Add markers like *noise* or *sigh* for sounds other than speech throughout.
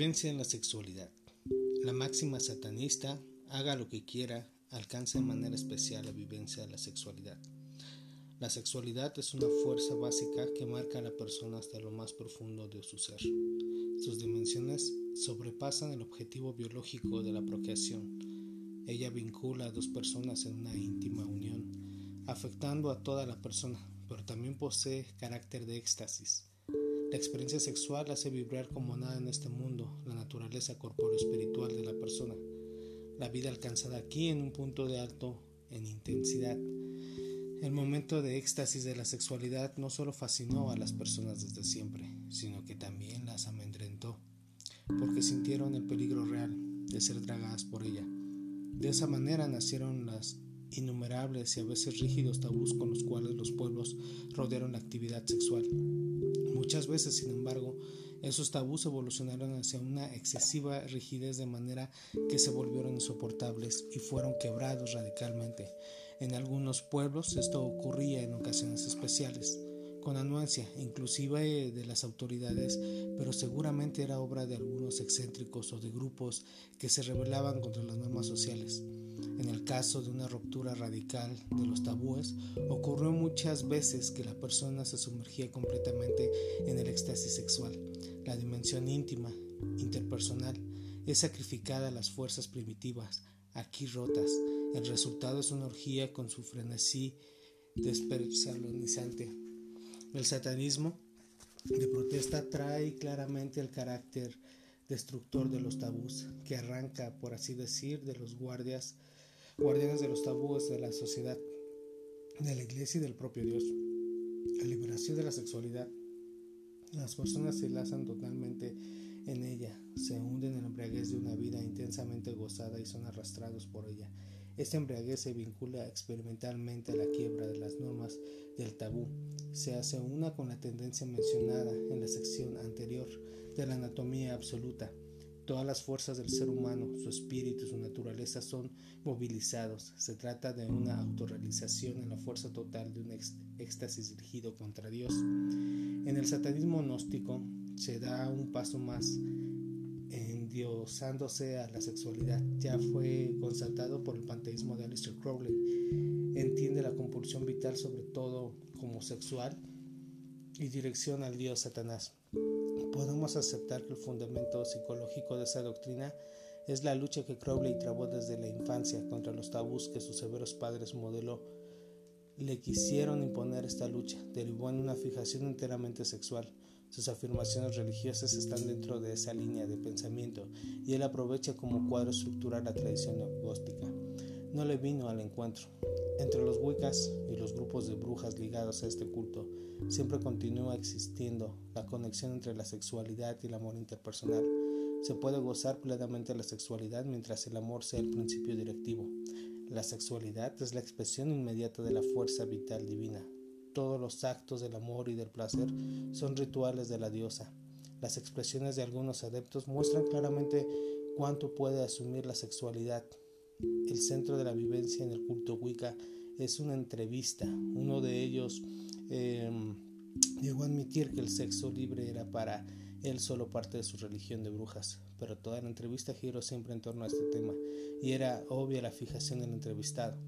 Vivencia en la sexualidad. La máxima satanista, haga lo que quiera, alcanza de manera especial la vivencia de la sexualidad. La sexualidad es una fuerza básica que marca a la persona hasta lo más profundo de su ser. Sus dimensiones sobrepasan el objetivo biológico de la procreación. Ella vincula a dos personas en una íntima unión, afectando a toda la persona, pero también posee carácter de éxtasis. La experiencia sexual hace vibrar como nada en este mundo la naturaleza corpóreo-espiritual de la persona. La vida alcanzada aquí en un punto de alto en intensidad. El momento de éxtasis de la sexualidad no solo fascinó a las personas desde siempre, sino que también las amedrentó, porque sintieron el peligro real de ser dragadas por ella. De esa manera nacieron las innumerables y a veces rígidos tabús con los cuales los pueblos rodearon la actividad sexual. Muchas veces, sin embargo, esos tabús evolucionaron hacia una excesiva rigidez de manera que se volvieron insoportables y fueron quebrados radicalmente. En algunos pueblos esto ocurría en ocasiones especiales, con anuencia inclusive de las autoridades, pero seguramente era obra de algunos excéntricos o de grupos que se rebelaban contra las normas sociales. En el caso de una ruptura radical de los tabúes, ocurrió muchas veces que la persona se sumergía completamente en el éxtasis sexual. La dimensión íntima, interpersonal, es sacrificada a las fuerzas primitivas, aquí rotas. El resultado es una orgía con su frenesí despersonalizante. El satanismo de protesta trae claramente el carácter destructor de los tabús, que arranca, por así decir, de los guardias guardianes de los tabúes de la sociedad, de la iglesia y del propio Dios. La liberación de la sexualidad. Las personas se lazan totalmente en ella, se hunden en la embriaguez de una vida intensamente gozada y son arrastrados por ella. Esta embriaguez se vincula experimentalmente a la quiebra de las normas del tabú. Se hace una con la tendencia mencionada en la sección anterior de la anatomía absoluta Todas las fuerzas del ser humano, su espíritu y su naturaleza son movilizados. Se trata de una autorrealización en la fuerza total de un éxtasis dirigido contra Dios. En el satanismo gnóstico se da un paso más endiosándose a la sexualidad. Ya fue constatado por el panteísmo de Aleister Crowley. Entiende la compulsión vital sobre todo como sexual y dirección al dios Satanás. Podemos aceptar que el fundamento psicológico de esa doctrina es la lucha que Crowley trabó desde la infancia contra los tabús que sus severos padres modelo le quisieron imponer esta lucha, derivó en una fijación enteramente sexual. Sus afirmaciones religiosas están dentro de esa línea de pensamiento y él aprovecha como cuadro estructural la tradición gnóstica. No le vino al encuentro. Entre los Wiccas y los grupos de brujas ligados a este culto, siempre continúa existiendo la conexión entre la sexualidad y el amor interpersonal. Se puede gozar plenamente la sexualidad mientras el amor sea el principio directivo. La sexualidad es la expresión inmediata de la fuerza vital divina. Todos los actos del amor y del placer son rituales de la diosa. Las expresiones de algunos adeptos muestran claramente cuánto puede asumir la sexualidad el centro de la vivencia en el culto Wicca es una entrevista. Uno de ellos em, llegó a admitir que el sexo libre era para él solo parte de su religión de brujas, pero toda la entrevista giró siempre en torno a este tema y era obvia la fijación del entrevistado.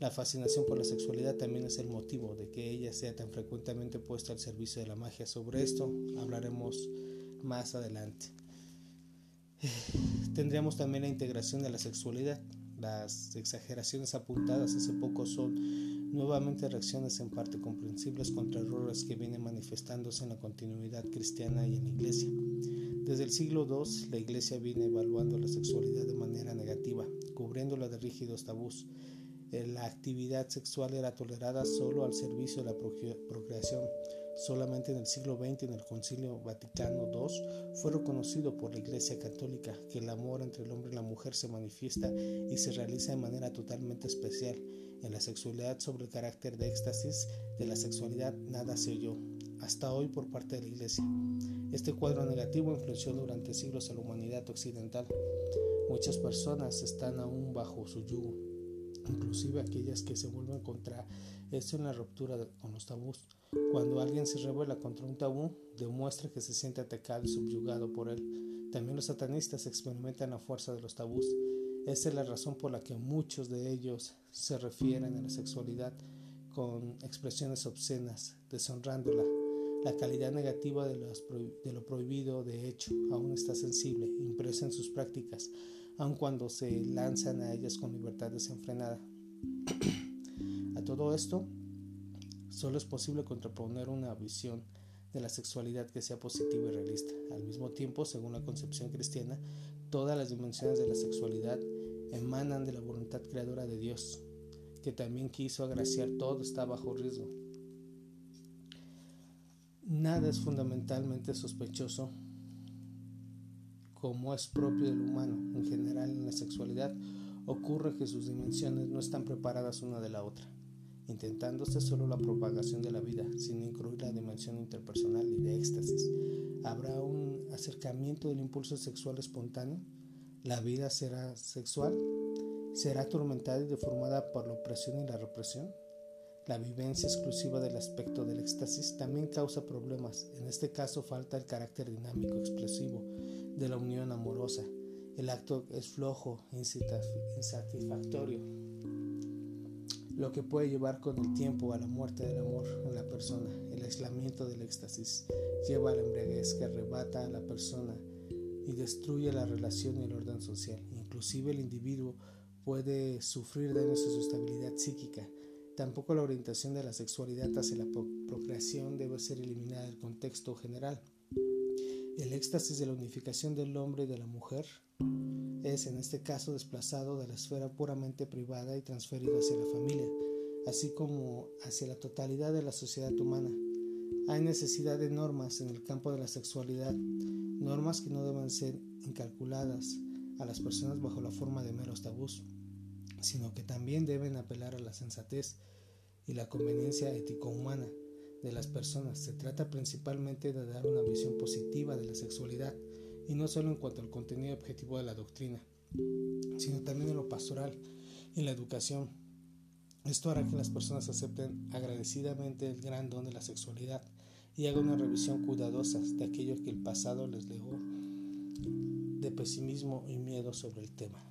La fascinación por la sexualidad también es el motivo de que ella sea tan frecuentemente puesta al servicio de la magia. Sobre esto hablaremos más adelante. *sighs* Tendríamos también la integración de la sexualidad. Las exageraciones apuntadas hace poco son nuevamente reacciones en parte comprensibles contra errores que vienen manifestándose en la continuidad cristiana y en la iglesia. Desde el siglo II, la iglesia viene evaluando la sexualidad de manera negativa, cubriéndola de rígidos tabús. Eh, la actividad sexual era tolerada solo al servicio de la procreación Solamente en el siglo XX, en el Concilio Vaticano II, fue reconocido por la Iglesia Católica que el amor entre el hombre y la mujer se manifiesta y se realiza de manera totalmente especial. En la sexualidad sobre el carácter de éxtasis de la sexualidad nada se oyó, hasta hoy por parte de la Iglesia. Este cuadro negativo influenció durante siglos a la humanidad occidental. Muchas personas están aún bajo su yugo, inclusive aquellas que se vuelven contra esto en la ruptura con los tabús. Cuando alguien se revela contra un tabú, demuestra que se siente atacado y subyugado por él. También los satanistas experimentan la fuerza de los tabús. Esa es la razón por la que muchos de ellos se refieren a la sexualidad con expresiones obscenas, deshonrándola. La calidad negativa de, de lo prohibido, de hecho, aún está sensible, impresa en sus prácticas, aun cuando se lanzan a ellas con libertad desenfrenada. a todo esto, solo es posible contraponer una visión de la sexualidad que sea positiva y realista. Al mismo tiempo, según la concepción cristiana, todas las dimensiones de la sexualidad emanan de la voluntad creadora de Dios, que también quiso agraciar todo está bajo riesgo. Nada es fundamentalmente sospechoso como es propio del humano. En general, en la sexualidad ocurre que sus dimensiones no están preparadas una de la otra intentándose solo la propagación de la vida, sin incluir la dimensión interpersonal y de éxtasis. Habrá un acercamiento del impulso sexual espontáneo. La vida será sexual, será atormentada y deformada por la opresión y la represión. La vivencia exclusiva del aspecto del éxtasis también causa problemas. En este caso falta el carácter dinámico, explosivo de la unión amorosa. El acto es flojo, insatisfactorio lo que puede llevar con el tiempo a la muerte del amor en la persona. El aislamiento del éxtasis lleva a la embriaguez que arrebata a la persona y destruye la relación y el orden social. Inclusive el individuo puede sufrir daños a su estabilidad psíquica. Tampoco la orientación de la sexualidad hacia la procreación debe ser eliminada del contexto general. El éxtasis de la unificación del hombre y de la mujer es en este caso desplazado de la esfera puramente privada y transferido hacia la familia, así como hacia la totalidad de la sociedad humana. Hay necesidad de normas en el campo de la sexualidad, normas que no deben ser incalculadas a las personas bajo la forma de meros tabús, sino que también deben apelar a la sensatez y la conveniencia ético-humana de las personas. Se trata principalmente de dar una visión positiva de la sexualidad y no solo en cuanto al contenido objetivo de la doctrina, sino también en lo pastoral y la educación. Esto hará que las personas acepten agradecidamente el gran don de la sexualidad y hagan una revisión cuidadosa de aquello que el pasado les legó de pesimismo y miedo sobre el tema.